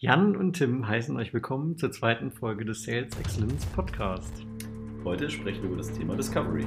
Jan und Tim heißen euch willkommen zur zweiten Folge des Sales Excellence Podcast. Heute sprechen wir über das Thema Discovery.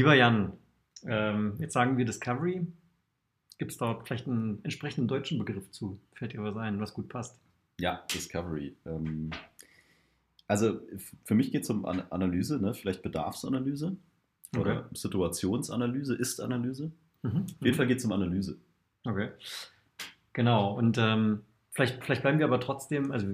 Lieber Jan, ähm, jetzt sagen wir Discovery. Gibt es dort vielleicht einen entsprechenden deutschen Begriff zu? Fällt dir was ein, was gut passt? Ja, Discovery. Ähm, also für mich geht es um An Analyse, ne? vielleicht Bedarfsanalyse okay. oder Situationsanalyse, Ist-Analyse. Mhm. Auf jeden Fall geht es um Analyse. Okay. Genau, und ähm, vielleicht, vielleicht bleiben wir aber trotzdem, also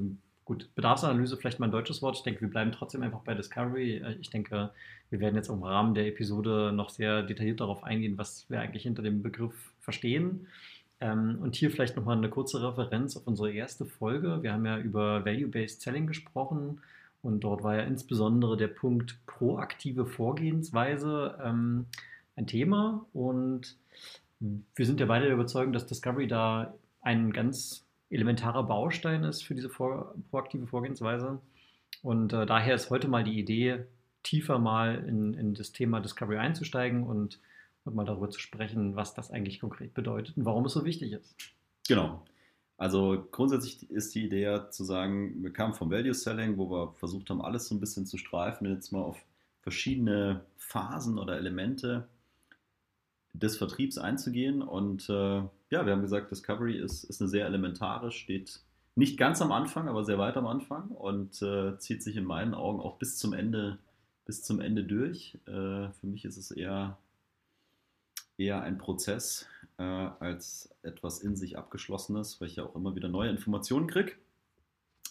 Gut, Bedarfsanalyse vielleicht mal ein deutsches Wort. Ich denke, wir bleiben trotzdem einfach bei Discovery. Äh, ich denke, wir werden jetzt im Rahmen der Episode noch sehr detailliert darauf eingehen, was wir eigentlich hinter dem Begriff verstehen. Ähm, und hier vielleicht nochmal eine kurze Referenz auf unsere erste Folge. Wir haben ja über Value-Based Selling gesprochen und dort war ja insbesondere der Punkt proaktive Vorgehensweise ähm, ein Thema. Und wir sind ja beide der Überzeugung, dass Discovery da einen ganz elementarer Baustein ist für diese vor, proaktive Vorgehensweise. Und äh, daher ist heute mal die Idee, tiefer mal in, in das Thema Discovery einzusteigen und, und mal darüber zu sprechen, was das eigentlich konkret bedeutet und warum es so wichtig ist. Genau. Also grundsätzlich ist die Idee ja zu sagen, wir kamen vom Value Selling, wo wir versucht haben, alles so ein bisschen zu streifen, jetzt mal auf verschiedene Phasen oder Elemente des Vertriebs einzugehen. Und äh, ja, wir haben gesagt, Discovery ist, ist eine sehr elementare, steht nicht ganz am Anfang, aber sehr weit am Anfang und äh, zieht sich in meinen Augen auch bis zum Ende, bis zum Ende durch. Äh, für mich ist es eher, eher ein Prozess äh, als etwas in sich abgeschlossenes, weil ich ja auch immer wieder neue Informationen kriege.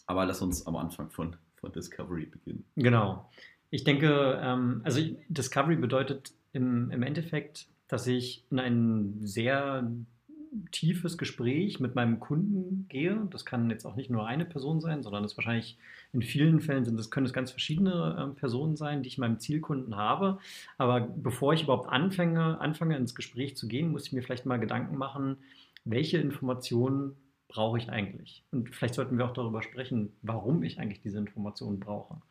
Aber lass uns am Anfang von, von Discovery beginnen. Genau. Ich denke, ähm, also Discovery bedeutet im, im Endeffekt, dass ich in ein sehr tiefes Gespräch mit meinem Kunden gehe. Das kann jetzt auch nicht nur eine Person sein, sondern es wahrscheinlich in vielen Fällen sind es können es ganz verschiedene äh, Personen sein, die ich meinem Zielkunden habe. Aber bevor ich überhaupt anfange, anfange ins Gespräch zu gehen, muss ich mir vielleicht mal Gedanken machen, welche Informationen brauche ich eigentlich? Und vielleicht sollten wir auch darüber sprechen, warum ich eigentlich diese Informationen brauche.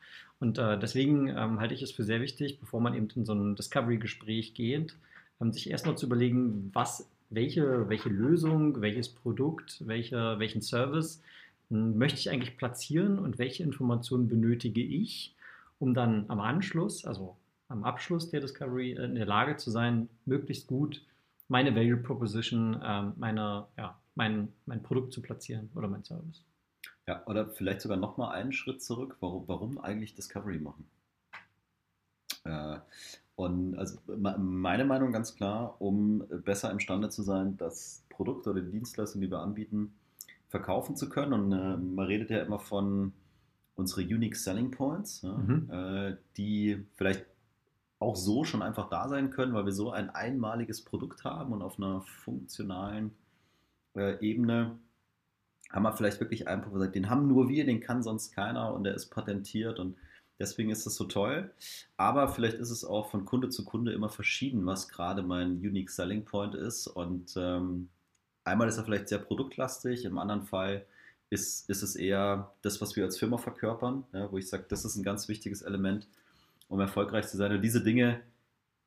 Und äh, deswegen ähm, halte ich es für sehr wichtig, bevor man eben in so ein Discovery-Gespräch geht, ähm, sich erstmal zu überlegen, was welche, welche Lösung, welches Produkt, welche, welchen Service hm, möchte ich eigentlich platzieren und welche Informationen benötige ich, um dann am Anschluss, also am Abschluss der Discovery äh, in der Lage zu sein, möglichst gut meine Value Proposition, ähm, meine, ja, mein, mein Produkt zu platzieren oder mein Service. Ja, oder vielleicht sogar nochmal einen Schritt zurück. Warum, warum eigentlich Discovery machen? Äh, und also meine Meinung ganz klar, um besser imstande zu sein, das Produkt oder die Dienstleistung, die wir anbieten, verkaufen zu können. Und äh, man redet ja immer von unsere Unique Selling Points, ja, mhm. äh, die vielleicht auch so schon einfach da sein können, weil wir so ein einmaliges Produkt haben und auf einer funktionalen äh, Ebene haben wir vielleicht wirklich einfach gesagt, den haben nur wir, den kann sonst keiner und der ist patentiert und Deswegen ist das so toll. Aber vielleicht ist es auch von Kunde zu Kunde immer verschieden, was gerade mein Unique Selling Point ist. Und ähm, einmal ist er vielleicht sehr produktlastig, im anderen Fall ist, ist es eher das, was wir als Firma verkörpern, ja, wo ich sage, das ist ein ganz wichtiges Element, um erfolgreich zu sein. Und diese Dinge,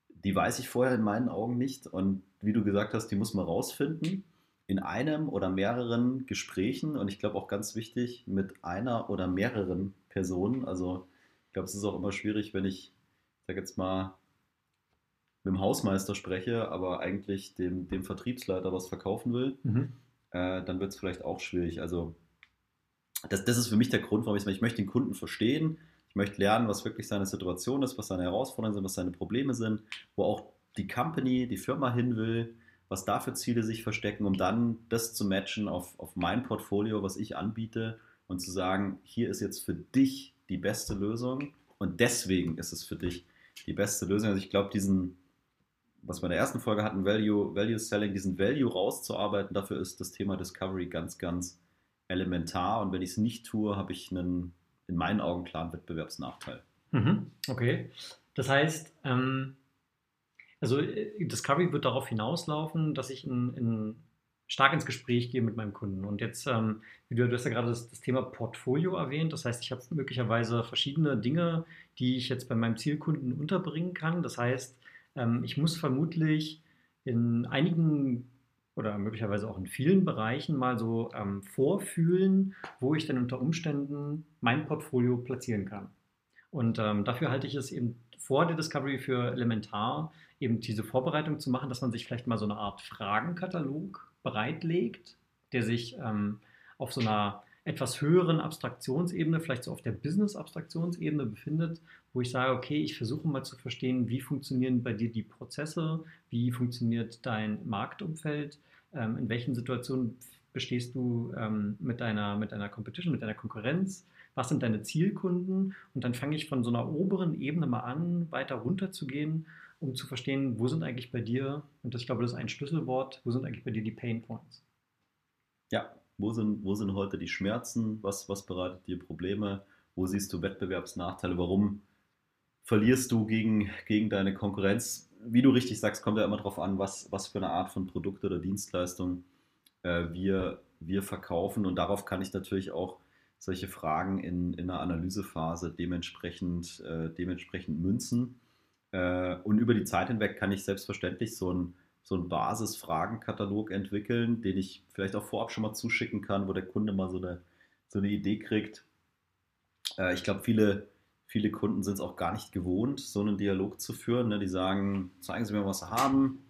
die weiß ich vorher in meinen Augen nicht. Und wie du gesagt hast, die muss man rausfinden in einem oder mehreren Gesprächen. Und ich glaube auch ganz wichtig, mit einer oder mehreren Personen. Also glaube, es ist auch immer schwierig, wenn ich, ich sage jetzt mal, mit dem Hausmeister spreche, aber eigentlich dem, dem Vertriebsleiter was verkaufen will, mhm. äh, dann wird es vielleicht auch schwierig. Also das, das ist für mich der Grund, warum ich sage, ich möchte den Kunden verstehen, ich möchte lernen, was wirklich seine Situation ist, was seine Herausforderungen sind, was seine Probleme sind, wo auch die Company, die Firma hin will, was da für Ziele sich verstecken, um dann das zu matchen auf, auf mein Portfolio, was ich anbiete und zu sagen, hier ist jetzt für dich die beste Lösung und deswegen ist es für dich die beste Lösung. Also ich glaube, diesen, was wir in der ersten Folge hatten, Value, Value Selling, diesen Value rauszuarbeiten, dafür ist das Thema Discovery ganz, ganz elementar und wenn ich es nicht tue, habe ich einen in meinen Augen klaren Wettbewerbsnachteil. Mhm, okay. Das heißt, ähm, also äh, Discovery wird darauf hinauslaufen, dass ich in, in stark ins Gespräch gehe mit meinem Kunden. Und jetzt, ähm, wie du, hast ja gerade das, das, Thema Portfolio erwähnt. Das heißt, ich habe möglicherweise verschiedene Dinge, die ich jetzt bei meinem Zielkunden unterbringen kann. Das heißt, ähm, ich muss vermutlich in einigen oder möglicherweise auch in vielen Bereichen mal so ähm, vorfühlen, wo ich denn unter Umständen mein Portfolio platzieren kann. Und ähm, dafür halte ich es eben vor der Discovery für elementar, eben diese Vorbereitung zu machen, dass man sich vielleicht mal so eine Art Fragenkatalog bereitlegt, der sich ähm, auf so einer etwas höheren Abstraktionsebene, vielleicht so auf der Business-Abstraktionsebene befindet, wo ich sage, okay, ich versuche mal zu verstehen, wie funktionieren bei dir die Prozesse, wie funktioniert dein Marktumfeld, ähm, in welchen Situationen bestehst du ähm, mit, deiner, mit deiner Competition, mit deiner Konkurrenz, was sind deine Zielkunden? Und dann fange ich von so einer oberen Ebene mal an, weiter runter zu gehen, um zu verstehen, wo sind eigentlich bei dir, und das, ich glaube, das ist ein Schlüsselwort, wo sind eigentlich bei dir die Pain Points? Ja, wo sind, wo sind heute die Schmerzen? Was, was bereitet dir Probleme? Wo siehst du Wettbewerbsnachteile? Warum verlierst du gegen, gegen deine Konkurrenz? Wie du richtig sagst, kommt ja immer darauf an, was, was für eine Art von Produkt oder Dienstleistung äh, wir, wir verkaufen. Und darauf kann ich natürlich auch solche Fragen in, in einer Analysephase dementsprechend, äh, dementsprechend münzen. Äh, und über die Zeit hinweg kann ich selbstverständlich so ein so einen Basis-Fragenkatalog entwickeln, den ich vielleicht auch vorab schon mal zuschicken kann, wo der Kunde mal so eine, so eine Idee kriegt. Äh, ich glaube, viele, viele Kunden sind es auch gar nicht gewohnt, so einen Dialog zu führen. Ne? Die sagen, zeigen Sie mir, was Sie haben.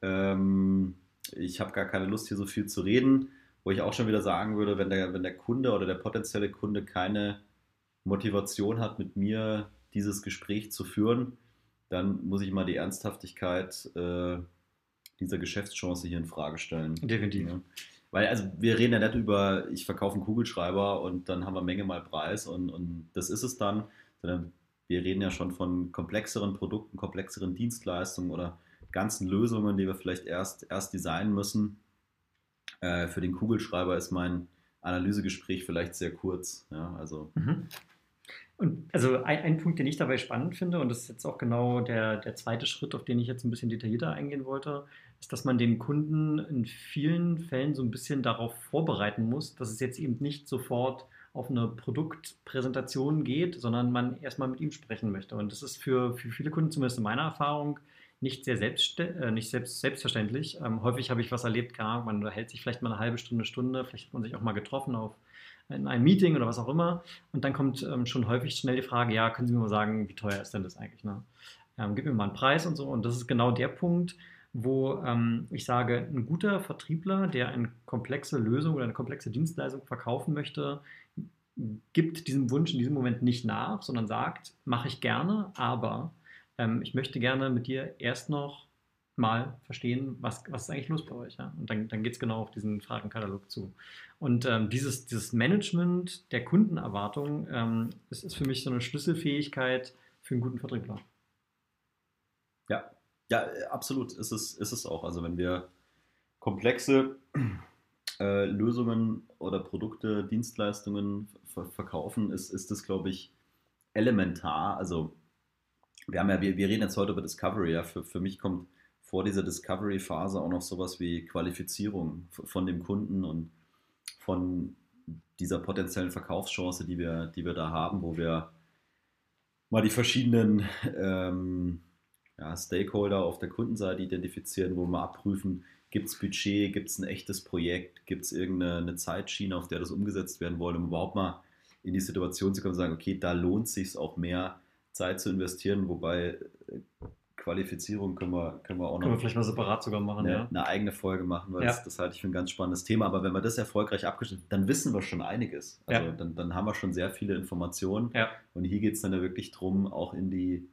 Ähm, ich habe gar keine Lust, hier so viel zu reden. Wo ich auch schon wieder sagen würde, wenn der, wenn der Kunde oder der potenzielle Kunde keine Motivation hat, mit mir dieses Gespräch zu führen, dann muss ich mal die Ernsthaftigkeit äh, dieser Geschäftschance hier in Frage stellen. Definitiv. Ja. Weil, also wir reden ja nicht über, ich verkaufe einen Kugelschreiber und dann haben wir Menge mal Preis und, und das ist es dann, sondern wir reden ja schon von komplexeren Produkten, komplexeren Dienstleistungen oder ganzen Lösungen, die wir vielleicht erst, erst designen müssen. Äh, für den Kugelschreiber ist mein Analysegespräch vielleicht sehr kurz. Ja, also. Mhm. Und also ein, ein, Punkt, den ich dabei spannend finde, und das ist jetzt auch genau der, der zweite Schritt, auf den ich jetzt ein bisschen detaillierter eingehen wollte, ist, dass man den Kunden in vielen Fällen so ein bisschen darauf vorbereiten muss, dass es jetzt eben nicht sofort auf eine Produktpräsentation geht, sondern man erstmal mit ihm sprechen möchte. Und das ist für, für viele Kunden, zumindest in meiner Erfahrung, nicht sehr äh, nicht selbst, selbstverständlich. Ähm, häufig habe ich was erlebt, gar, man hält sich vielleicht mal eine halbe Stunde, Stunde, vielleicht hat man sich auch mal getroffen auf in einem Meeting oder was auch immer. Und dann kommt ähm, schon häufig schnell die Frage, ja, können Sie mir mal sagen, wie teuer ist denn das eigentlich? Ne? Ähm, gib mir mal einen Preis und so. Und das ist genau der Punkt, wo ähm, ich sage, ein guter Vertriebler, der eine komplexe Lösung oder eine komplexe Dienstleistung verkaufen möchte, gibt diesem Wunsch in diesem Moment nicht nach, sondern sagt, mache ich gerne, aber ähm, ich möchte gerne mit dir erst noch mal verstehen, was, was ist eigentlich los bei euch. Ja? Und dann, dann geht es genau auf diesen Fragenkatalog zu. Und ähm, dieses, dieses Management der Kundenerwartung ähm, ist, ist für mich so eine Schlüsselfähigkeit für einen guten Vertriebler. Ja, ja, absolut ist es, ist es auch. Also wenn wir komplexe äh, Lösungen oder Produkte, Dienstleistungen verkaufen, ist, ist das, glaube ich, elementar. Also wir haben ja, wir, wir reden jetzt heute über Discovery, ja. Für, für mich kommt vor dieser Discovery-Phase auch noch sowas wie Qualifizierung von dem Kunden und von dieser potenziellen Verkaufschance, die wir, die wir da haben, wo wir mal die verschiedenen ähm, ja, Stakeholder auf der Kundenseite identifizieren, wo wir abprüfen, gibt es Budget, gibt es ein echtes Projekt, gibt es irgendeine Zeitschiene, auf der das umgesetzt werden soll, um überhaupt mal in die Situation zu kommen und sagen, okay, da lohnt es sich auch mehr Zeit zu investieren, wobei äh, Qualifizierung können wir, können wir auch noch. Können wir vielleicht mal separat sogar machen, eine, ja. Eine eigene Folge machen, weil ja. das, das, halte ich für ein ganz spannendes Thema. Aber wenn wir das erfolgreich abgeschnitten dann wissen wir schon einiges. Also ja. dann, dann haben wir schon sehr viele Informationen. Und hier geht es dann ja wirklich darum, auch in die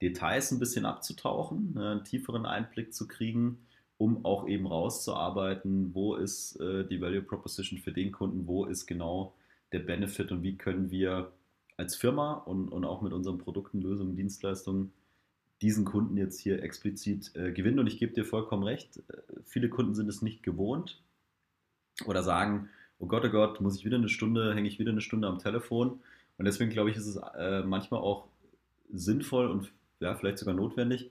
Details ein bisschen abzutauchen, ne, einen tieferen Einblick zu kriegen, um auch eben rauszuarbeiten, wo ist äh, die Value Proposition für den Kunden, wo ist genau der Benefit und wie können wir als Firma und, und auch mit unseren Produkten, Lösungen, Dienstleistungen diesen Kunden jetzt hier explizit äh, gewinnen. Und ich gebe dir vollkommen recht, äh, viele Kunden sind es nicht gewohnt oder sagen, oh Gott, oh Gott, muss ich wieder eine Stunde, hänge ich wieder eine Stunde am Telefon. Und deswegen glaube ich, ist es äh, manchmal auch sinnvoll und ja, vielleicht sogar notwendig,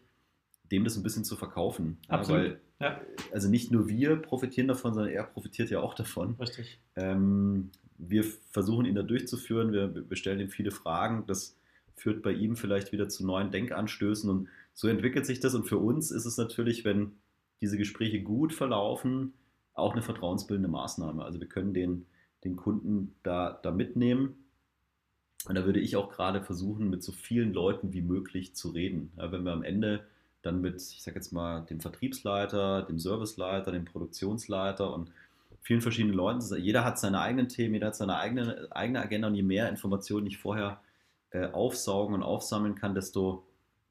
dem das ein bisschen zu verkaufen. Absolut. Ja, weil, ja. Also nicht nur wir profitieren davon, sondern er profitiert ja auch davon. Richtig. Ähm, wir versuchen ihn da durchzuführen, wir, wir stellen ihm viele Fragen. Das führt bei ihm vielleicht wieder zu neuen Denkanstößen und so entwickelt sich das. Und für uns ist es natürlich, wenn diese Gespräche gut verlaufen, auch eine vertrauensbildende Maßnahme. Also wir können den, den Kunden da, da mitnehmen. Und da würde ich auch gerade versuchen, mit so vielen Leuten wie möglich zu reden. Ja, wenn wir am Ende dann mit, ich sage jetzt mal, dem Vertriebsleiter, dem Serviceleiter, dem Produktionsleiter und vielen verschiedenen Leuten, jeder hat seine eigenen Themen, jeder hat seine eigene, eigene Agenda und je mehr Informationen ich vorher äh, aufsaugen und aufsammeln kann, desto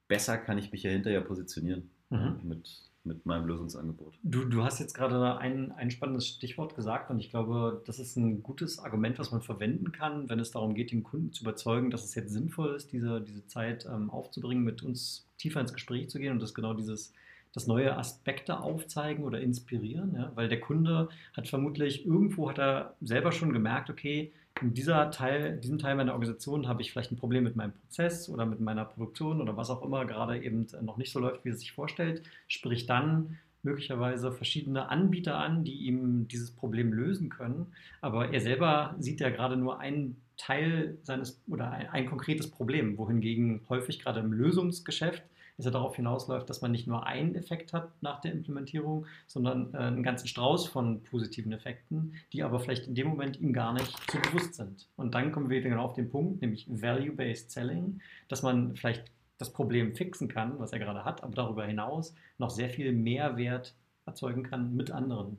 besser kann ich mich ja hinterher positionieren mhm. mit, mit meinem Lösungsangebot. Du, du hast jetzt gerade ein, ein spannendes Stichwort gesagt und ich glaube, das ist ein gutes Argument, was man verwenden kann, wenn es darum geht, den Kunden zu überzeugen, dass es jetzt sinnvoll ist, diese, diese Zeit ähm, aufzubringen, mit uns tiefer ins Gespräch zu gehen und das genau dieses das neue Aspekte aufzeigen oder inspirieren, ja? weil der Kunde hat vermutlich irgendwo hat er selber schon gemerkt, okay, in dieser Teil, diesem Teil meiner Organisation habe ich vielleicht ein Problem mit meinem Prozess oder mit meiner Produktion oder was auch immer gerade eben noch nicht so läuft, wie es sich vorstellt, sprich dann möglicherweise verschiedene Anbieter an, die ihm dieses Problem lösen können. Aber er selber sieht ja gerade nur einen Teil seines oder ein, ein konkretes Problem, wohingegen häufig gerade im Lösungsgeschäft es ja darauf hinausläuft, dass man nicht nur einen Effekt hat nach der Implementierung, sondern äh, einen ganzen Strauß von positiven Effekten, die aber vielleicht in dem Moment ihm gar nicht so bewusst sind. Und dann kommen wir genau auf den Punkt, nämlich Value-Based Selling, dass man vielleicht das Problem fixen kann, was er gerade hat, aber darüber hinaus noch sehr viel Mehrwert erzeugen kann mit anderen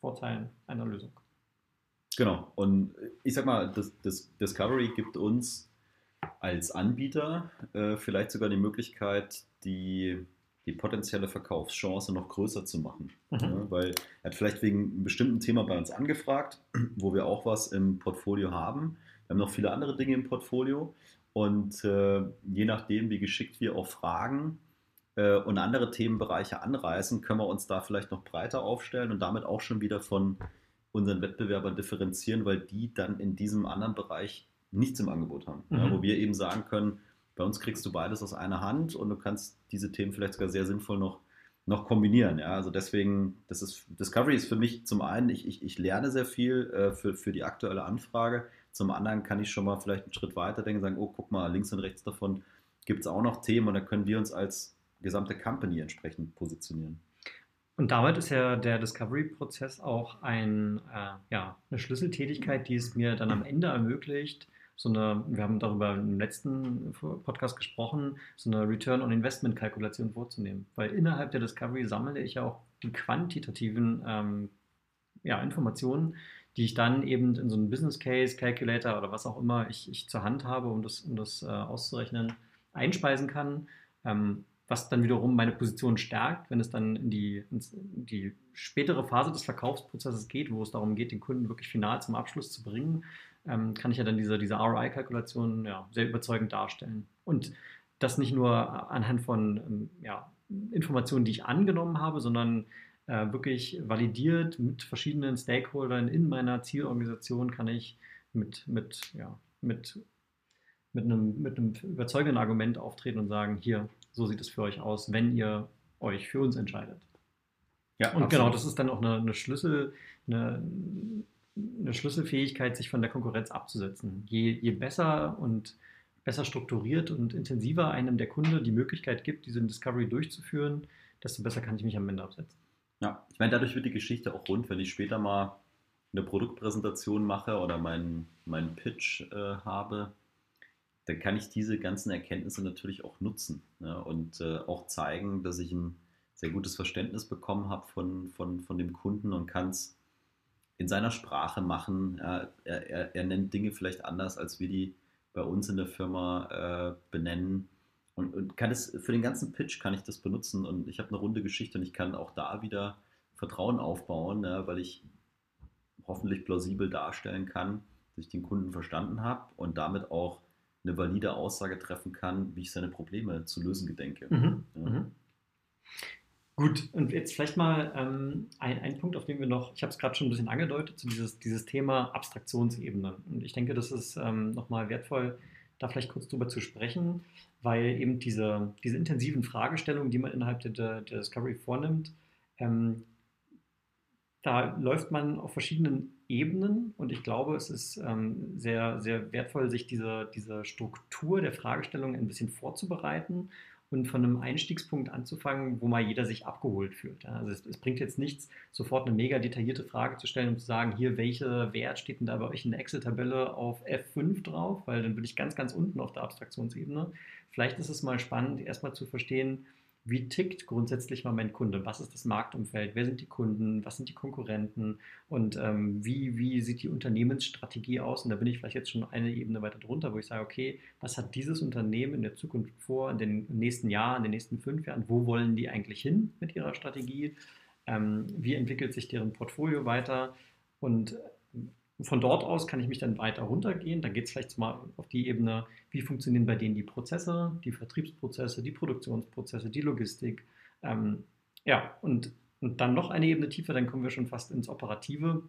Vorteilen einer Lösung. Genau. Und ich sag mal, das, das Discovery gibt uns als Anbieter äh, vielleicht sogar die Möglichkeit, die, die potenzielle Verkaufschance noch größer zu machen. Mhm. Ja, weil er hat vielleicht wegen einem bestimmten Thema bei uns angefragt, wo wir auch was im Portfolio haben. Wir haben noch viele andere Dinge im Portfolio. Und äh, je nachdem, wie geschickt wir auch fragen äh, und andere Themenbereiche anreißen, können wir uns da vielleicht noch breiter aufstellen und damit auch schon wieder von unseren Wettbewerbern differenzieren, weil die dann in diesem anderen Bereich nichts im Angebot haben. Mhm. Ja, wo wir eben sagen können, bei uns kriegst du beides aus einer Hand und du kannst diese Themen vielleicht sogar sehr sinnvoll noch, noch kombinieren. Ja? Also deswegen, das ist, Discovery ist für mich zum einen, ich, ich, ich lerne sehr viel äh, für, für die aktuelle Anfrage. Zum anderen kann ich schon mal vielleicht einen Schritt weiter denken, sagen, oh, guck mal, links und rechts davon gibt es auch noch Themen und da können wir uns als gesamte Company entsprechend positionieren. Und damit ist ja der Discovery-Prozess auch ein, äh, ja, eine Schlüsseltätigkeit, die es mir dann am Ende ermöglicht, so eine, wir haben darüber im letzten Podcast gesprochen, so eine Return on Investment Kalkulation vorzunehmen. Weil innerhalb der Discovery sammle ich ja auch die quantitativen ähm, ja, Informationen, die ich dann eben in so einen Business Case Calculator oder was auch immer ich, ich zur Hand habe, um das, um das äh, auszurechnen, einspeisen kann. Ähm, was dann wiederum meine Position stärkt, wenn es dann in die, in die spätere Phase des Verkaufsprozesses geht, wo es darum geht, den Kunden wirklich final zum Abschluss zu bringen, ähm, kann ich ja dann diese, diese ROI-Kalkulation ja, sehr überzeugend darstellen. Und das nicht nur anhand von ähm, ja, Informationen, die ich angenommen habe, sondern äh, wirklich validiert mit verschiedenen Stakeholdern in meiner Zielorganisation kann ich mit, mit, ja, mit, mit, einem, mit einem überzeugenden Argument auftreten und sagen, hier, so sieht es für euch aus, wenn ihr euch für uns entscheidet. Ja, und genau, absolut. genau, das ist dann auch eine, eine Schlüssel, eine, eine Schlüsselfähigkeit, sich von der Konkurrenz abzusetzen. Je, je besser und besser strukturiert und intensiver einem der Kunde die Möglichkeit gibt, diese Discovery durchzuführen, desto besser kann ich mich am Ende absetzen. Ja, ich meine, dadurch wird die Geschichte auch rund, wenn ich später mal eine Produktpräsentation mache oder meinen, meinen Pitch äh, habe, dann kann ich diese ganzen Erkenntnisse natürlich auch nutzen ja, und äh, auch zeigen, dass ich ein sehr gutes Verständnis bekommen habe von, von, von dem Kunden und kann es in seiner Sprache machen. Er, er, er, nennt Dinge vielleicht anders, als wir die bei uns in der Firma äh, benennen. Und, und, kann es für den ganzen Pitch kann ich das benutzen. Und ich habe eine runde Geschichte und ich kann auch da wieder Vertrauen aufbauen, ja, weil ich hoffentlich plausibel darstellen kann, dass ich den Kunden verstanden habe und damit auch eine valide Aussage treffen kann, wie ich seine Probleme zu lösen gedenke. Mhm. Ja. Gut, und jetzt vielleicht mal ähm, ein, ein Punkt, auf den wir noch, ich habe es gerade schon ein bisschen angedeutet, zu dieses, dieses Thema Abstraktionsebene. Und ich denke, das ist ähm, nochmal wertvoll, da vielleicht kurz drüber zu sprechen, weil eben diese, diese intensiven Fragestellungen, die man innerhalb der, der Discovery vornimmt, ähm, da läuft man auf verschiedenen Ebenen. Und ich glaube, es ist ähm, sehr, sehr wertvoll, sich diese, diese Struktur der Fragestellung ein bisschen vorzubereiten und von einem Einstiegspunkt anzufangen, wo mal jeder sich abgeholt fühlt. Also es, es, bringt jetzt nichts, sofort eine mega detaillierte Frage zu stellen und zu sagen, hier, welcher Wert steht denn da bei euch in der Excel-Tabelle auf F5 drauf, weil dann bin ich ganz, ganz unten auf der Abstraktionsebene. Vielleicht ist es mal spannend, erstmal zu verstehen, wie tickt grundsätzlich mal mein Kunde? Was ist das Marktumfeld? Wer sind die Kunden? Was sind die Konkurrenten? Und ähm, wie, wie sieht die Unternehmensstrategie aus? Und da bin ich vielleicht jetzt schon eine Ebene weiter drunter, wo ich sage, okay, was hat dieses Unternehmen in der Zukunft vor, in den nächsten Jahren, in den nächsten fünf Jahren? Wo wollen die eigentlich hin mit ihrer Strategie? Ähm, wie entwickelt sich deren Portfolio weiter? Und von dort aus kann ich mich dann weiter runtergehen. Dann geht es vielleicht mal auf die Ebene, wie funktionieren bei denen die Prozesse, die Vertriebsprozesse, die Produktionsprozesse, die Logistik. Ähm, ja, und, und dann noch eine Ebene tiefer, dann kommen wir schon fast ins Operative,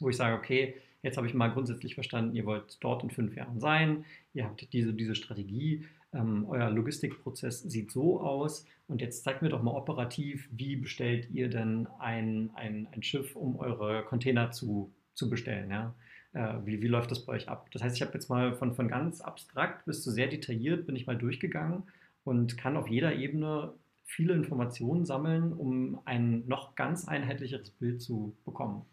wo ich sage, okay, jetzt habe ich mal grundsätzlich verstanden, ihr wollt dort in fünf Jahren sein, ihr habt diese, diese Strategie, ähm, euer Logistikprozess sieht so aus und jetzt zeigt mir doch mal operativ, wie bestellt ihr denn ein, ein, ein Schiff, um eure Container zu zu bestellen. Ja? Äh, wie, wie läuft das bei euch ab? Das heißt, ich habe jetzt mal von, von ganz abstrakt bis zu sehr detailliert bin ich mal durchgegangen und kann auf jeder Ebene viele Informationen sammeln, um ein noch ganz einheitlicheres Bild zu bekommen.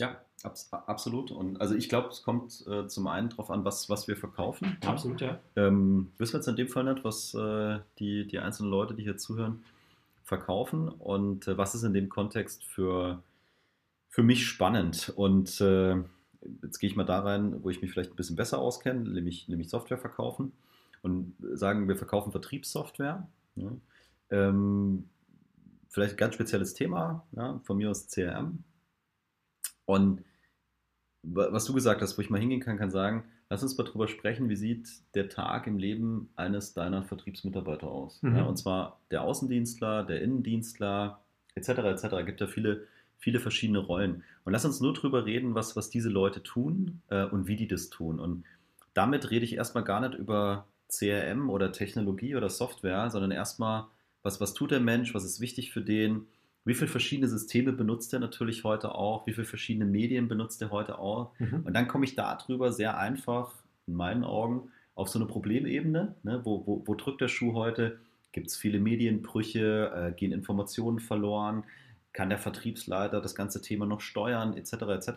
Ja, abs absolut. Und also ich glaube, es kommt äh, zum einen darauf an, was, was wir verkaufen. Absolut, ja. Ähm, wissen wir jetzt in dem Fall nicht, was äh, die, die einzelnen Leute, die hier zuhören, verkaufen und äh, was ist in dem Kontext für für mich spannend. Und äh, jetzt gehe ich mal da rein, wo ich mich vielleicht ein bisschen besser auskenne, nämlich, nämlich Software verkaufen. Und sagen, wir verkaufen Vertriebssoftware. Ja. Ähm, vielleicht ein ganz spezielles Thema, ja, von mir aus CRM. Und was du gesagt hast, wo ich mal hingehen kann, kann sagen, lass uns mal drüber sprechen, wie sieht der Tag im Leben eines deiner Vertriebsmitarbeiter aus? Mhm. Ja, und zwar der Außendienstler, der Innendienstler, etc. etc. Es gibt ja viele viele verschiedene Rollen. Und lass uns nur drüber reden, was, was diese Leute tun äh, und wie die das tun. Und damit rede ich erstmal gar nicht über CRM oder Technologie oder Software, sondern erstmal, was, was tut der Mensch, was ist wichtig für den, wie viele verschiedene Systeme benutzt er natürlich heute auch, wie viele verschiedene Medien benutzt er heute auch. Mhm. Und dann komme ich darüber sehr einfach, in meinen Augen, auf so eine Problemebene. Ne? Wo, wo, wo drückt der Schuh heute? Gibt es viele Medienbrüche? Äh, gehen Informationen verloren? Kann der Vertriebsleiter das ganze Thema noch steuern, etc. etc.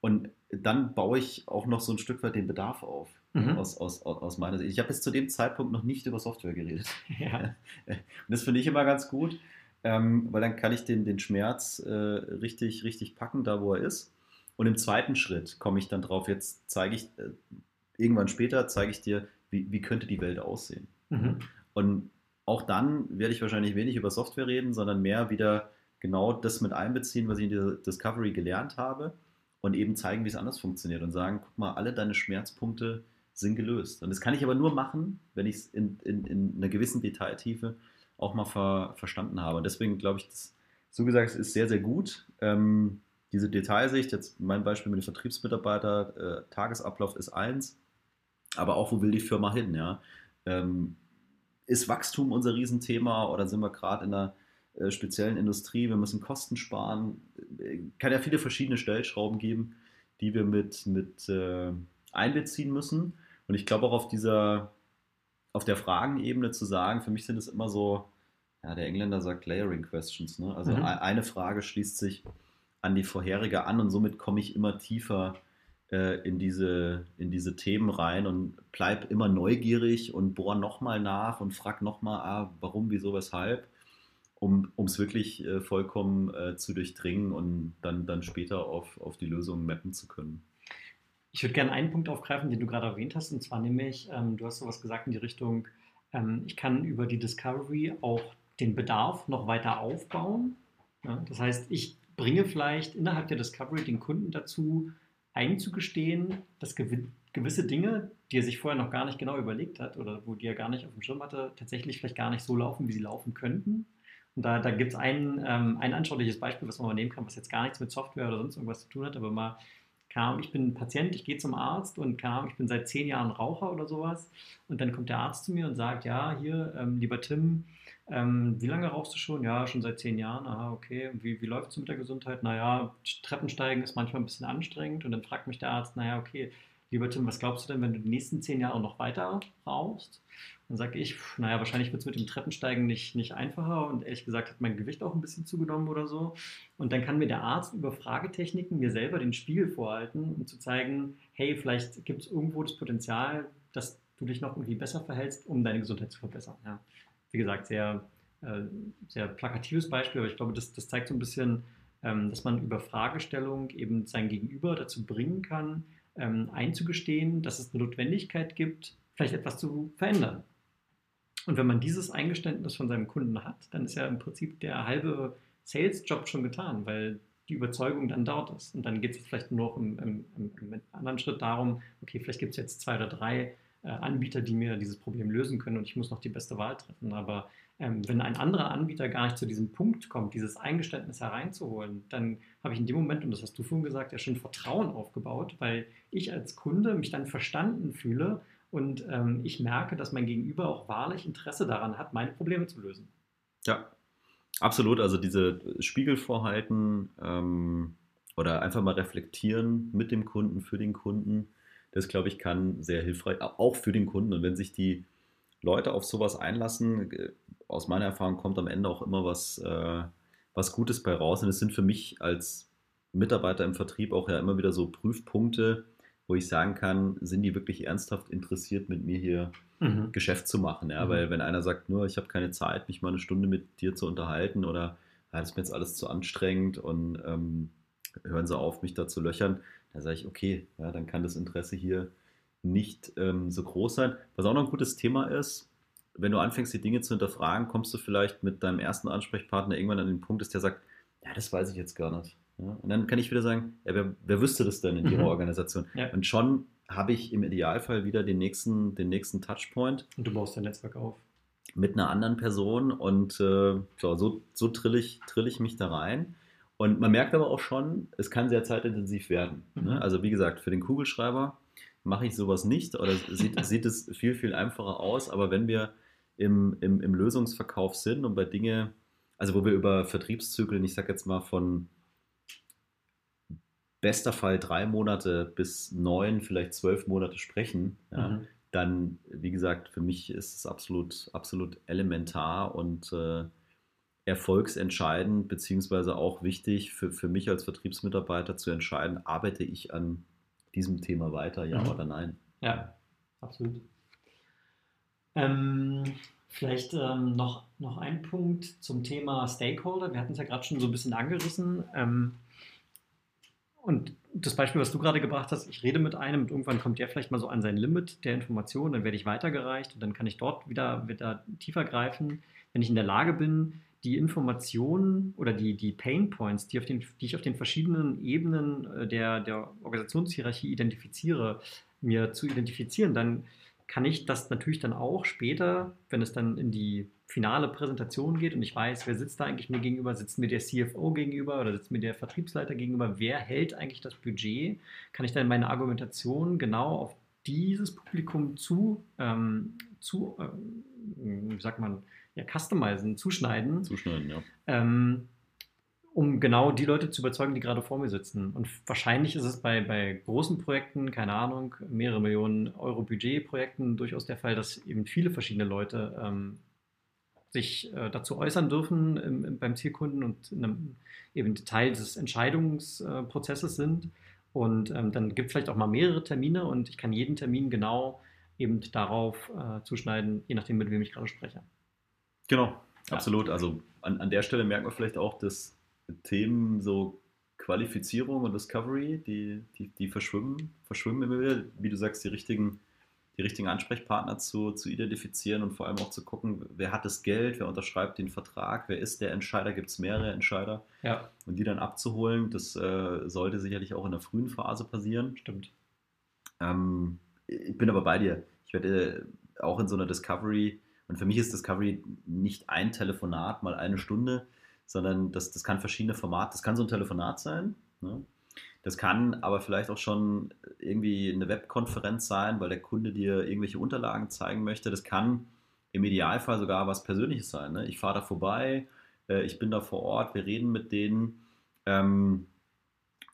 Und dann baue ich auch noch so ein Stück weit den Bedarf auf, mhm. aus, aus, aus meiner Sicht. Ich habe bis zu dem Zeitpunkt noch nicht über Software geredet. Ja. Und das finde ich immer ganz gut, ähm, weil dann kann ich den, den Schmerz äh, richtig, richtig packen, da wo er ist. Und im zweiten Schritt komme ich dann drauf, jetzt zeige ich, äh, irgendwann später zeige ich dir, wie, wie könnte die Welt aussehen. Mhm. Und auch dann werde ich wahrscheinlich wenig über Software reden, sondern mehr wieder genau das mit einbeziehen, was ich in dieser Discovery gelernt habe und eben zeigen, wie es anders funktioniert und sagen, guck mal, alle deine Schmerzpunkte sind gelöst. Und das kann ich aber nur machen, wenn ich es in, in, in einer gewissen Detailtiefe auch mal ver, verstanden habe. Und deswegen glaube ich, das, so gesagt, es ist sehr, sehr gut. Ähm, diese Detailsicht, jetzt mein Beispiel mit dem Vertriebsmitarbeiter, äh, Tagesablauf ist eins, aber auch, wo will die Firma hin? Ja? Ähm, ist Wachstum unser Riesenthema oder sind wir gerade in einer äh, speziellen Industrie, wir müssen Kosten sparen. Äh, kann ja viele verschiedene Stellschrauben geben, die wir mit, mit äh, einbeziehen müssen. Und ich glaube auch auf dieser, auf der Fragenebene zu sagen, für mich sind es immer so, ja, der Engländer sagt Layering Questions. Ne? Also mhm. eine Frage schließt sich an die vorherige an und somit komme ich immer tiefer äh, in, diese, in diese Themen rein und bleib immer neugierig und bohr nochmal nach und frag nochmal, ah, warum, wieso, weshalb um es wirklich äh, vollkommen äh, zu durchdringen und dann, dann später auf, auf die Lösung mappen zu können. Ich würde gerne einen Punkt aufgreifen, den du gerade erwähnt hast, und zwar nämlich, ähm, du hast sowas gesagt in die Richtung, ähm, ich kann über die Discovery auch den Bedarf noch weiter aufbauen. Ja, das heißt, ich bringe vielleicht innerhalb der Discovery den Kunden dazu, einzugestehen, dass gewisse Dinge, die er sich vorher noch gar nicht genau überlegt hat oder wo die er gar nicht auf dem Schirm hatte, tatsächlich vielleicht gar nicht so laufen, wie sie laufen könnten. Und da, da gibt es ein, ähm, ein anschauliches Beispiel, was man mal nehmen kann, was jetzt gar nichts mit Software oder sonst irgendwas zu tun hat, aber mal, keine ich bin Patient, ich gehe zum Arzt und keine ich bin seit zehn Jahren Raucher oder sowas. Und dann kommt der Arzt zu mir und sagt, ja, hier, ähm, lieber Tim, ähm, wie lange rauchst du schon? Ja, schon seit zehn Jahren. Aha, okay. Und wie, wie läuft es mit der Gesundheit? Naja, Treppensteigen ist manchmal ein bisschen anstrengend. Und dann fragt mich der Arzt, naja, okay, lieber Tim, was glaubst du denn, wenn du die nächsten zehn Jahre noch weiter rauchst? Dann sage ich, naja, wahrscheinlich wird es mit dem Treppensteigen nicht, nicht einfacher und ehrlich gesagt hat mein Gewicht auch ein bisschen zugenommen oder so. Und dann kann mir der Arzt über Fragetechniken mir selber den Spiegel vorhalten, um zu zeigen, hey, vielleicht gibt es irgendwo das Potenzial, dass du dich noch irgendwie besser verhältst, um deine Gesundheit zu verbessern. Ja. Wie gesagt, sehr, äh, sehr plakatives Beispiel, aber ich glaube, das, das zeigt so ein bisschen, ähm, dass man über Fragestellung eben sein Gegenüber dazu bringen kann, ähm, einzugestehen, dass es eine Notwendigkeit gibt, vielleicht etwas zu verändern. Und wenn man dieses Eingeständnis von seinem Kunden hat, dann ist ja im Prinzip der halbe Sales-Job schon getan, weil die Überzeugung dann dort ist. Und dann geht es vielleicht nur noch im, im, im, anderen Schritt darum, okay, vielleicht gibt es jetzt zwei oder drei äh, Anbieter, die mir dieses Problem lösen können und ich muss noch die beste Wahl treffen. Aber ähm, wenn ein anderer Anbieter gar nicht zu diesem Punkt kommt, dieses Eingeständnis hereinzuholen, dann habe ich in dem Moment, und das hast du vorhin gesagt, ja schon Vertrauen aufgebaut, weil ich als Kunde mich dann verstanden fühle und ähm, ich merke, dass mein Gegenüber auch wahrlich Interesse daran hat, meine Probleme zu lösen. Ja, absolut. Also diese Spiegelvorhalten ähm, oder einfach mal reflektieren mit dem Kunden, für den Kunden, das glaube ich kann sehr hilfreich, auch für den Kunden. Und wenn sich die Leute auf sowas einlassen, äh, aus meiner Erfahrung kommt am Ende auch immer was, äh, was Gutes bei raus. Und es sind für mich als Mitarbeiter im Vertrieb auch ja immer wieder so Prüfpunkte, wo ich sagen kann, sind die wirklich ernsthaft interessiert, mit mir hier mhm. Geschäft zu machen. Ja? Mhm. Weil wenn einer sagt, nur ich habe keine Zeit, mich mal eine Stunde mit dir zu unterhalten oder ja, das ist mir jetzt alles zu anstrengend und ähm, hören Sie auf, mich da zu löchern, dann sage ich, okay, ja, dann kann das Interesse hier nicht ähm, so groß sein. Was auch noch ein gutes Thema ist, wenn du anfängst, die Dinge zu hinterfragen, kommst du vielleicht mit deinem ersten Ansprechpartner irgendwann an den Punkt, dass der sagt, ja, das weiß ich jetzt gar nicht. Ja, und dann kann ich wieder sagen, ja, wer, wer wüsste das denn in ihrer mhm. Organisation? Ja. Und schon habe ich im Idealfall wieder den nächsten, den nächsten Touchpoint. Und du baust dein Netzwerk auf. Mit einer anderen Person und äh, so, so, so trill, ich, trill ich mich da rein. Und man merkt aber auch schon, es kann sehr zeitintensiv werden. Ne? Mhm. Ne? Also wie gesagt, für den Kugelschreiber mache ich sowas nicht oder sieht, sieht es viel, viel einfacher aus. Aber wenn wir im, im, im Lösungsverkauf sind und bei Dinge, also wo wir über Vertriebszyklen, ich sage jetzt mal von bester Fall drei Monate bis neun, vielleicht zwölf Monate sprechen, ja, mhm. dann, wie gesagt, für mich ist es absolut, absolut elementar und äh, erfolgsentscheidend, beziehungsweise auch wichtig für, für mich als Vertriebsmitarbeiter zu entscheiden, arbeite ich an diesem Thema weiter, ja mhm. oder nein. Ja, absolut. Ähm, vielleicht ähm, noch, noch ein Punkt zum Thema Stakeholder. Wir hatten es ja gerade schon so ein bisschen angerissen. Ähm, und das Beispiel, was du gerade gebracht hast, ich rede mit einem und irgendwann kommt der vielleicht mal so an sein Limit der Information, dann werde ich weitergereicht und dann kann ich dort wieder, wieder tiefer greifen. Wenn ich in der Lage bin, die Informationen oder die, die Pain Points, die, auf den, die ich auf den verschiedenen Ebenen äh, der, der Organisationshierarchie identifiziere, mir zu identifizieren, dann kann ich das natürlich dann auch später, wenn es dann in die finale Präsentation geht und ich weiß, wer sitzt da eigentlich mir gegenüber, sitzt mir der CFO gegenüber oder sitzt mir der Vertriebsleiter gegenüber, wer hält eigentlich das Budget, kann ich dann meine Argumentation genau auf dieses Publikum zu, ähm, zu äh, wie sagt man, ja, customizen, zuschneiden. Zuschneiden, ja. Ähm, um genau die Leute zu überzeugen, die gerade vor mir sitzen. Und wahrscheinlich ist es bei, bei großen Projekten, keine Ahnung, mehrere Millionen Euro Budgetprojekten durchaus der Fall, dass eben viele verschiedene Leute ähm, sich äh, dazu äußern dürfen im, im, beim Zielkunden und einem, eben Teil des Entscheidungsprozesses sind. Und ähm, dann gibt es vielleicht auch mal mehrere Termine und ich kann jeden Termin genau eben darauf äh, zuschneiden, je nachdem, mit wem ich gerade spreche. Genau, ja. absolut. Also an, an der Stelle merkt man vielleicht auch, dass Themen so Qualifizierung und Discovery, die, die, die verschwimmen, verschwimmen immer wieder, wie du sagst, die richtigen die richtigen Ansprechpartner zu, zu identifizieren und vor allem auch zu gucken, wer hat das Geld, wer unterschreibt den Vertrag, wer ist der Entscheider, gibt es mehrere Entscheider. Ja. Und die dann abzuholen, das äh, sollte sicherlich auch in der frühen Phase passieren. Stimmt. Ähm, ich bin aber bei dir. Ich werde auch in so einer Discovery, und für mich ist Discovery nicht ein Telefonat mal eine Stunde, sondern das, das kann verschiedene Formate, das kann so ein Telefonat sein. Ne? Das kann aber vielleicht auch schon irgendwie eine Webkonferenz sein, weil der Kunde dir irgendwelche Unterlagen zeigen möchte. Das kann im Idealfall sogar was Persönliches sein. Ne? Ich fahre da vorbei, äh, ich bin da vor Ort, wir reden mit denen. Ähm,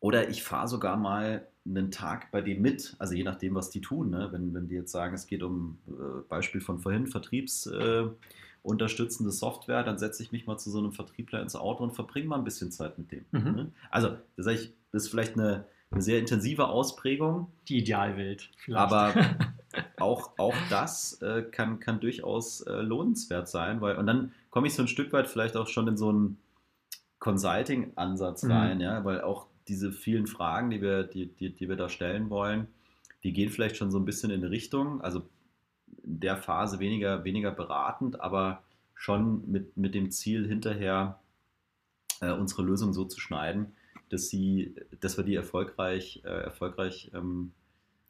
oder ich fahre sogar mal einen Tag bei denen mit, also je nachdem, was die tun. Ne? Wenn, wenn die jetzt sagen, es geht um äh, Beispiel von vorhin, Vertriebsunterstützende äh, Software, dann setze ich mich mal zu so einem Vertriebler ins Auto und verbringe mal ein bisschen Zeit mit dem. Mhm. Ne? Also, das, ich, das ist vielleicht eine, eine sehr intensive Ausprägung. Die Idealwelt. Vielleicht. Aber auch, auch das äh, kann, kann durchaus äh, lohnenswert sein, weil, und dann komme ich so ein Stück weit vielleicht auch schon in so einen Consulting-Ansatz mhm. rein, ja, weil auch diese vielen Fragen, die wir, die, die, die wir da stellen wollen, die gehen vielleicht schon so ein bisschen in eine Richtung, also in der Phase weniger, weniger beratend, aber schon mit, mit dem Ziel hinterher äh, unsere Lösung so zu schneiden, dass, sie, dass wir die erfolgreich, äh, erfolgreich ähm,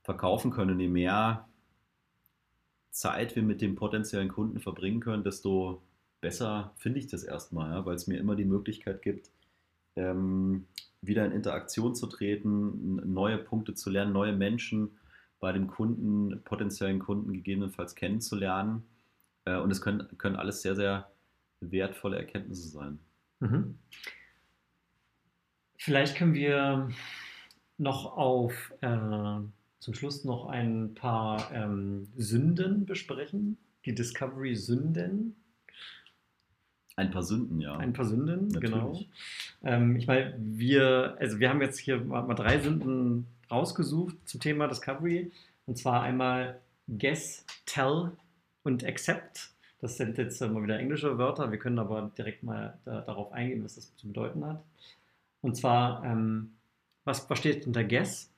verkaufen können. Je mehr Zeit wir mit dem potenziellen Kunden verbringen können, desto besser finde ich das erstmal, ja, weil es mir immer die Möglichkeit gibt, ähm, wieder in Interaktion zu treten, neue Punkte zu lernen, neue Menschen bei dem Kunden, potenziellen Kunden gegebenenfalls kennenzulernen. Äh, und es können, können alles sehr, sehr wertvolle Erkenntnisse sein. Mhm. Vielleicht können wir noch auf äh, zum Schluss noch ein paar ähm, Sünden besprechen. Die Discovery-Sünden. Ein paar Sünden, ja. Ein paar Sünden, Natürlich. genau. Ähm, ich meine, wir, also wir haben jetzt hier mal, drei Sünden rausgesucht zum Thema Discovery. Und zwar einmal Guess, Tell und Accept. Das sind jetzt mal wieder englische Wörter. Wir können aber direkt mal da, darauf eingehen, was das zu bedeuten hat. Und zwar, ähm, was, was steht hinter Guess?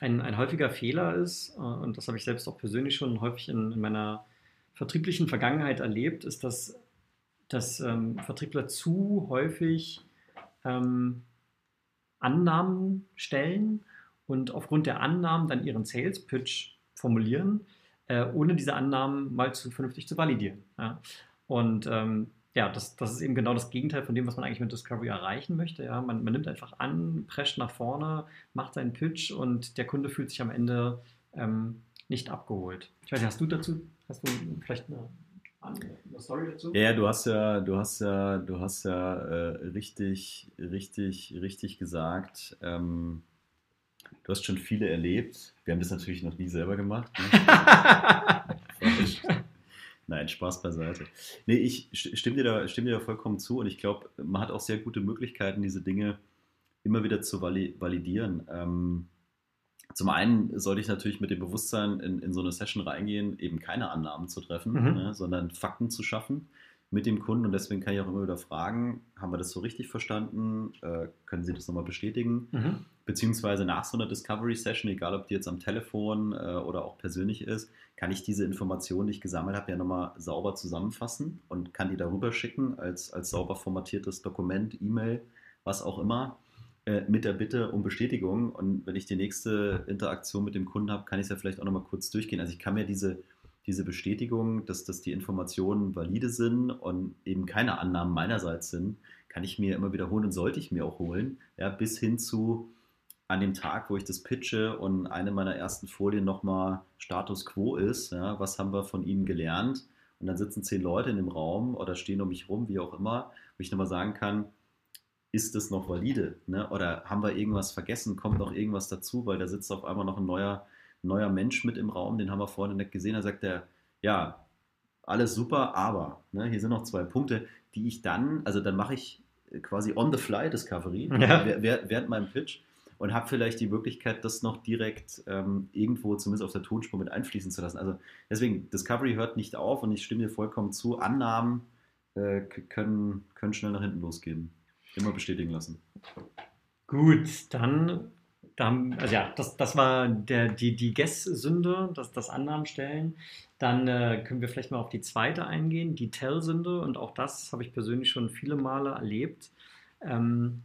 Ein, ein häufiger Fehler ist, äh, und das habe ich selbst auch persönlich schon häufig in, in meiner vertrieblichen Vergangenheit erlebt, ist, dass dass ähm, Vertriebler zu häufig ähm, Annahmen stellen und aufgrund der Annahmen dann ihren Sales Pitch formulieren, äh, ohne diese Annahmen mal zu, vernünftig zu validieren. Ja? Und ähm, ja, das, das ist eben genau das Gegenteil von dem, was man eigentlich mit Discovery erreichen möchte. Ja? Man, man nimmt einfach an, prescht nach vorne, macht seinen Pitch und der Kunde fühlt sich am Ende ähm, nicht abgeholt. Ich weiß nicht, hast du dazu, hast du vielleicht eine eine Story dazu? Ja, du hast ja, du hast ja, du hast ja äh, richtig, richtig, richtig gesagt. Ähm, du hast schon viele erlebt. Wir haben das natürlich noch nie selber gemacht. Ne? Nein, Spaß beiseite. Nee, ich stimme dir da, stimme dir da vollkommen zu und ich glaube, man hat auch sehr gute Möglichkeiten, diese Dinge immer wieder zu validieren. Ähm, zum einen sollte ich natürlich mit dem Bewusstsein in, in so eine Session reingehen, eben keine Annahmen zu treffen, mhm. ne, sondern Fakten zu schaffen mit dem Kunden. Und deswegen kann ich auch immer wieder fragen, haben wir das so richtig verstanden? Äh, können Sie das nochmal bestätigen? Mhm. Beziehungsweise nach so einer Discovery-Session, egal ob die jetzt am Telefon äh, oder auch persönlich ist, kann ich diese Informationen, die ich gesammelt habe, ja nochmal sauber zusammenfassen und kann die darüber schicken als, als sauber formatiertes Dokument, E-Mail, was auch immer. Äh, mit der Bitte um Bestätigung. Und wenn ich die nächste Interaktion mit dem Kunden habe, kann ich es ja vielleicht auch nochmal kurz durchgehen. Also ich kann mir diese, diese Bestätigung, dass, dass die Informationen valide sind und eben keine Annahmen meinerseits sind, kann ich mir immer wiederholen und sollte ich mir auch holen, ja, bis hin zu an dem Tag, wo ich das pitche und eine meiner ersten Folien nochmal Status Quo ist, ja, was haben wir von Ihnen gelernt? Und dann sitzen zehn Leute in dem Raum oder stehen um mich rum, wie auch immer, wo ich nochmal sagen kann, ist das noch valide? Ne? Oder haben wir irgendwas vergessen? Kommt noch irgendwas dazu? Weil da sitzt auf einmal noch ein neuer, neuer Mensch mit im Raum, den haben wir vorhin nicht gesehen. Da sagt er, ja, alles super, aber ne, hier sind noch zwei Punkte, die ich dann, also dann mache ich quasi on the fly Discovery ja. während meinem Pitch und habe vielleicht die Möglichkeit, das noch direkt ähm, irgendwo zumindest auf der Tonspur mit einfließen zu lassen. Also deswegen, Discovery hört nicht auf und ich stimme dir vollkommen zu. Annahmen äh, können, können schnell nach hinten losgehen. Immer bestätigen lassen. Gut, dann, dann also ja, das, das war der, die, die Guess-Sünde, das, das Annahmen stellen. Dann äh, können wir vielleicht mal auf die zweite eingehen, die Tell-Sünde. Und auch das habe ich persönlich schon viele Male erlebt. Ähm,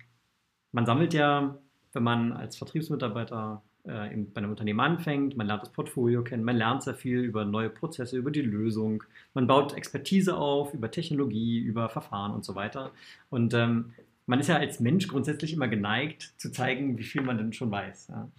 man sammelt ja, wenn man als Vertriebsmitarbeiter äh, bei einem Unternehmen anfängt, man lernt das Portfolio kennen, man lernt sehr viel über neue Prozesse, über die Lösung, man baut Expertise auf über Technologie, über Verfahren und so weiter. Und ähm, man ist ja als Mensch grundsätzlich immer geneigt zu zeigen, wie viel man denn schon weiß. Ja.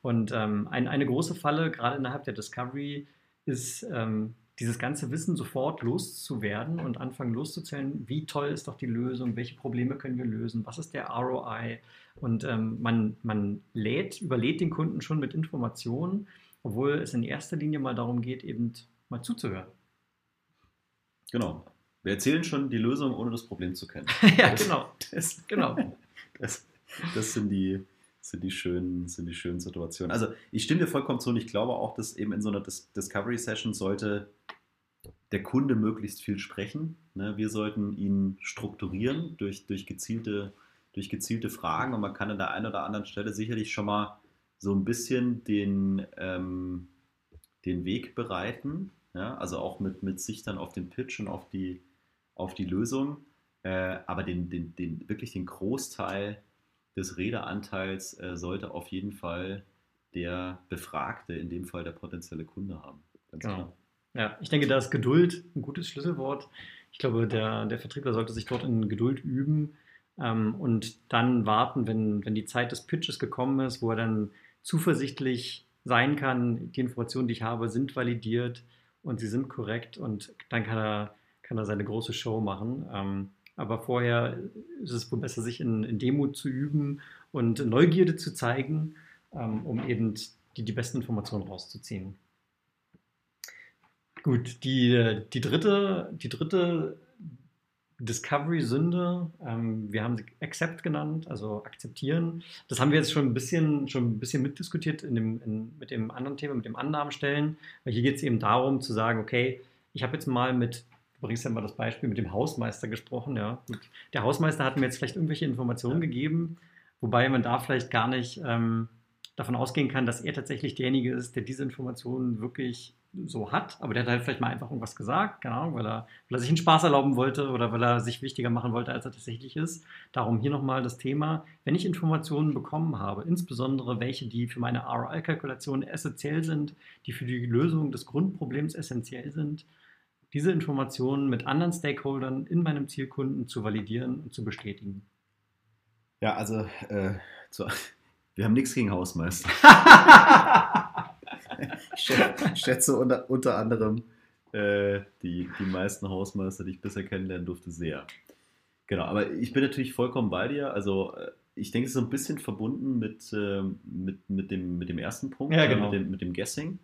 Und ähm, ein, eine große Falle, gerade innerhalb der Discovery, ist ähm, dieses ganze Wissen sofort loszuwerden und anfangen loszuzählen, wie toll ist doch die Lösung, welche Probleme können wir lösen, was ist der ROI. Und ähm, man, man lädt, überlädt den Kunden schon mit Informationen, obwohl es in erster Linie mal darum geht, eben mal zuzuhören. Genau. Wir erzählen schon die Lösung, ohne das Problem zu kennen. ja, das, genau. Das, genau. Das, das, sind, die, sind, die schönen, sind die schönen Situationen. Also ich stimme dir vollkommen zu und ich glaube auch, dass eben in so einer Discovery-Session sollte der Kunde möglichst viel sprechen. Ne? Wir sollten ihn strukturieren durch, durch, gezielte, durch gezielte Fragen und man kann an der einen oder anderen Stelle sicherlich schon mal so ein bisschen den, ähm, den Weg bereiten. Ja? Also auch mit, mit Sicht dann auf den Pitch und auf die, auf die Lösung. Äh, aber den, den, den, wirklich den Großteil des Redeanteils äh, sollte auf jeden Fall der Befragte, in dem Fall der potenzielle Kunde haben. Ganz genau. Klar. Ja, ich denke, da ist Geduld ein gutes Schlüsselwort. Ich glaube, der, der Vertriebler sollte sich dort in Geduld üben ähm, und dann warten, wenn, wenn die Zeit des Pitches gekommen ist, wo er dann zuversichtlich sein kann, die Informationen, die ich habe, sind validiert und sie sind korrekt und dann kann er, kann er seine große Show machen. Ähm, aber vorher ist es wohl besser, sich in, in Demut zu üben und Neugierde zu zeigen, ähm, um eben die, die besten Informationen rauszuziehen. Gut, die, die dritte, die dritte Discovery-Sünde, ähm, wir haben sie Accept genannt, also akzeptieren. Das haben wir jetzt schon ein bisschen, schon ein bisschen mitdiskutiert in dem, in, mit dem anderen Thema, mit dem Annahmenstellen. Weil hier geht es eben darum zu sagen, okay, ich habe jetzt mal mit, bringst ja mal das Beispiel mit dem Hausmeister gesprochen, ja. Gut. Der Hausmeister hat mir jetzt vielleicht irgendwelche Informationen ja. gegeben, wobei man da vielleicht gar nicht ähm, davon ausgehen kann, dass er tatsächlich derjenige ist, der diese Informationen wirklich so hat, aber der hat halt vielleicht mal einfach irgendwas gesagt, keine Ahnung, weil er, weil er sich einen Spaß erlauben wollte oder weil er sich wichtiger machen wollte, als er tatsächlich ist. Darum hier nochmal das Thema, wenn ich Informationen bekommen habe, insbesondere welche, die für meine ROI-Kalkulation essentiell sind, die für die Lösung des Grundproblems essentiell sind, diese Informationen mit anderen Stakeholdern in meinem Zielkunden zu validieren und zu bestätigen. Ja, also äh, zu, wir haben nichts gegen Hausmeister. ich schätze unter, unter anderem äh, die, die meisten Hausmeister, die ich bisher kennenlernen durfte, sehr. Genau, aber ich bin natürlich vollkommen bei dir. Also äh, ich denke, es ist so ein bisschen verbunden mit, äh, mit, mit, dem, mit dem ersten Punkt, ja, genau. mit, dem, mit dem Guessing.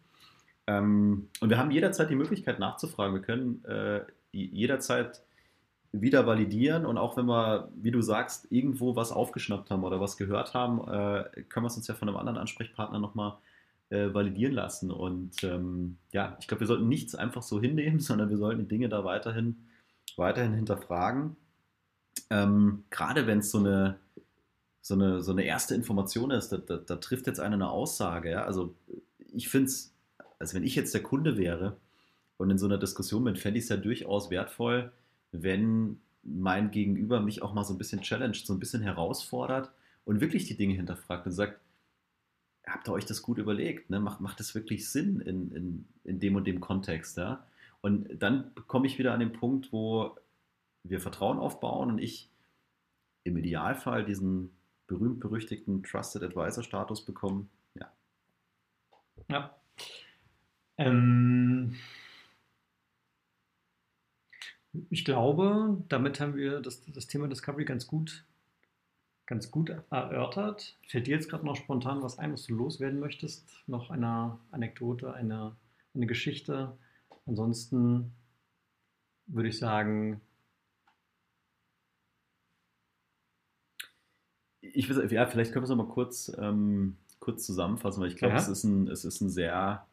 Ähm, und wir haben jederzeit die Möglichkeit nachzufragen. Wir können äh, jederzeit wieder validieren und auch wenn wir, wie du sagst, irgendwo was aufgeschnappt haben oder was gehört haben, äh, können wir es uns ja von einem anderen Ansprechpartner nochmal äh, validieren lassen. Und ähm, ja, ich glaube, wir sollten nichts einfach so hinnehmen, sondern wir sollten die Dinge da weiterhin, weiterhin hinterfragen. Ähm, gerade wenn es so eine, so, eine, so eine erste Information ist, da, da, da trifft jetzt einer eine Aussage. Ja? Also ich finde es, also wenn ich jetzt der Kunde wäre und in so einer Diskussion bin, fände ich es ja durchaus wertvoll, wenn mein Gegenüber mich auch mal so ein bisschen challenged, so ein bisschen herausfordert und wirklich die Dinge hinterfragt und sagt, habt ihr euch das gut überlegt? Ne? Macht, macht das wirklich Sinn in, in, in dem und dem Kontext? Ja? Und dann komme ich wieder an den Punkt, wo wir Vertrauen aufbauen und ich im Idealfall diesen berühmt-berüchtigten Trusted Advisor-Status bekomme. Ja. Ja. Ähm, ich glaube, damit haben wir das, das Thema Discovery ganz gut ganz gut erörtert. Fällt dir jetzt gerade noch spontan was ein, was du loswerden möchtest? Noch eine Anekdote, eine, eine Geschichte? Ansonsten würde ich sagen. Ich weiß, ja, vielleicht können wir es nochmal kurz, ähm, kurz zusammenfassen, weil ich glaube, ja. es, ist ein, es ist ein sehr,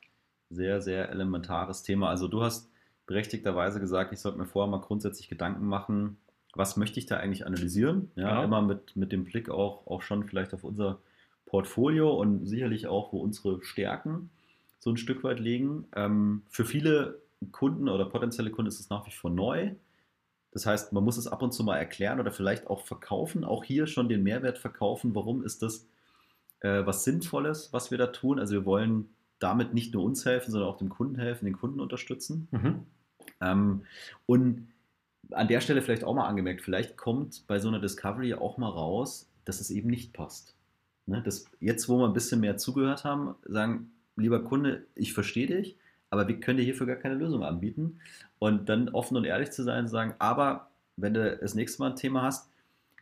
sehr, sehr elementares Thema. Also du hast berechtigterweise gesagt, ich sollte mir vorher mal grundsätzlich Gedanken machen, was möchte ich da eigentlich analysieren? Ja, ja. immer mit, mit dem Blick auch, auch schon vielleicht auf unser Portfolio und sicherlich auch, wo unsere Stärken so ein Stück weit liegen. Ähm, für viele Kunden oder potenzielle Kunden ist es nach wie vor neu. Das heißt, man muss es ab und zu mal erklären oder vielleicht auch verkaufen, auch hier schon den Mehrwert verkaufen. Warum ist das äh, was Sinnvolles, was wir da tun. Also wir wollen damit nicht nur uns helfen, sondern auch dem Kunden helfen, den Kunden unterstützen. Mhm. Ähm, und an der Stelle vielleicht auch mal angemerkt, vielleicht kommt bei so einer Discovery auch mal raus, dass es eben nicht passt. Ne? Das, jetzt, wo wir ein bisschen mehr zugehört haben, sagen, lieber Kunde, ich verstehe dich, aber wir können dir hierfür gar keine Lösung anbieten. Und dann offen und ehrlich zu sein und sagen, aber wenn du das nächste Mal ein Thema hast,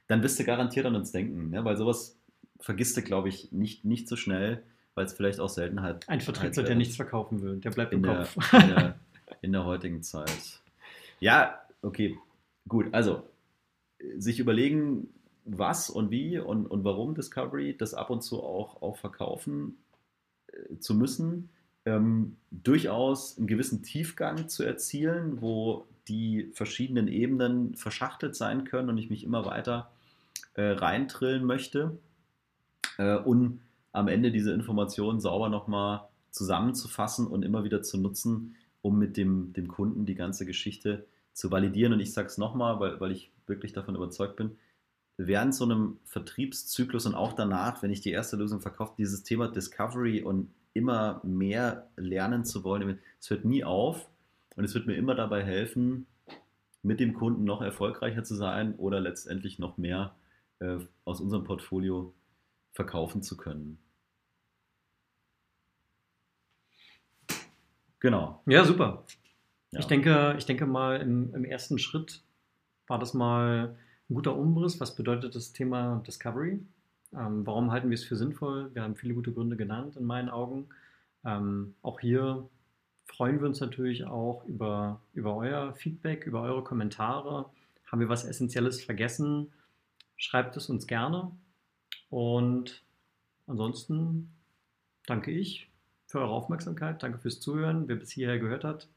dann wirst du garantiert an uns denken. Ne? Weil sowas vergisst du, glaube ich, nicht, nicht so schnell, weil es vielleicht auch Seltenheit Ein Vertriebler, der nichts verkaufen will, der bleibt in im der, Kopf. In der, in der heutigen Zeit. Ja, okay, gut. Also, sich überlegen, was und wie und, und warum Discovery, das ab und zu auch, auch verkaufen äh, zu müssen, ähm, durchaus einen gewissen Tiefgang zu erzielen, wo die verschiedenen Ebenen verschachtelt sein können und ich mich immer weiter äh, reintrillen möchte äh, und am Ende diese Informationen sauber nochmal zusammenzufassen und immer wieder zu nutzen, um mit dem, dem Kunden die ganze Geschichte zu validieren. Und ich sage es nochmal, weil, weil ich wirklich davon überzeugt bin, während so einem Vertriebszyklus und auch danach, wenn ich die erste Lösung verkaufe, dieses Thema Discovery und immer mehr lernen zu wollen, es hört nie auf und es wird mir immer dabei helfen, mit dem Kunden noch erfolgreicher zu sein oder letztendlich noch mehr äh, aus unserem Portfolio verkaufen zu können. Genau. Ja, super. Ja. Ich, denke, ich denke mal, im, im ersten Schritt war das mal ein guter Umriss. Was bedeutet das Thema Discovery? Ähm, warum halten wir es für sinnvoll? Wir haben viele gute Gründe genannt in meinen Augen. Ähm, auch hier freuen wir uns natürlich auch über, über euer Feedback, über eure Kommentare. Haben wir was Essentielles vergessen? Schreibt es uns gerne. Und ansonsten danke ich für eure Aufmerksamkeit. Danke fürs Zuhören, wer bis hierher gehört hat.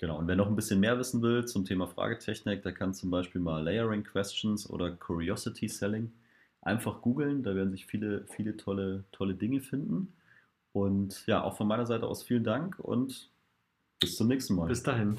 Genau, und wer noch ein bisschen mehr wissen will zum Thema Fragetechnik, der kann zum Beispiel mal Layering Questions oder Curiosity Selling einfach googeln. Da werden sich viele, viele tolle, tolle Dinge finden. Und ja, auch von meiner Seite aus vielen Dank und bis zum nächsten Mal. Bis dahin.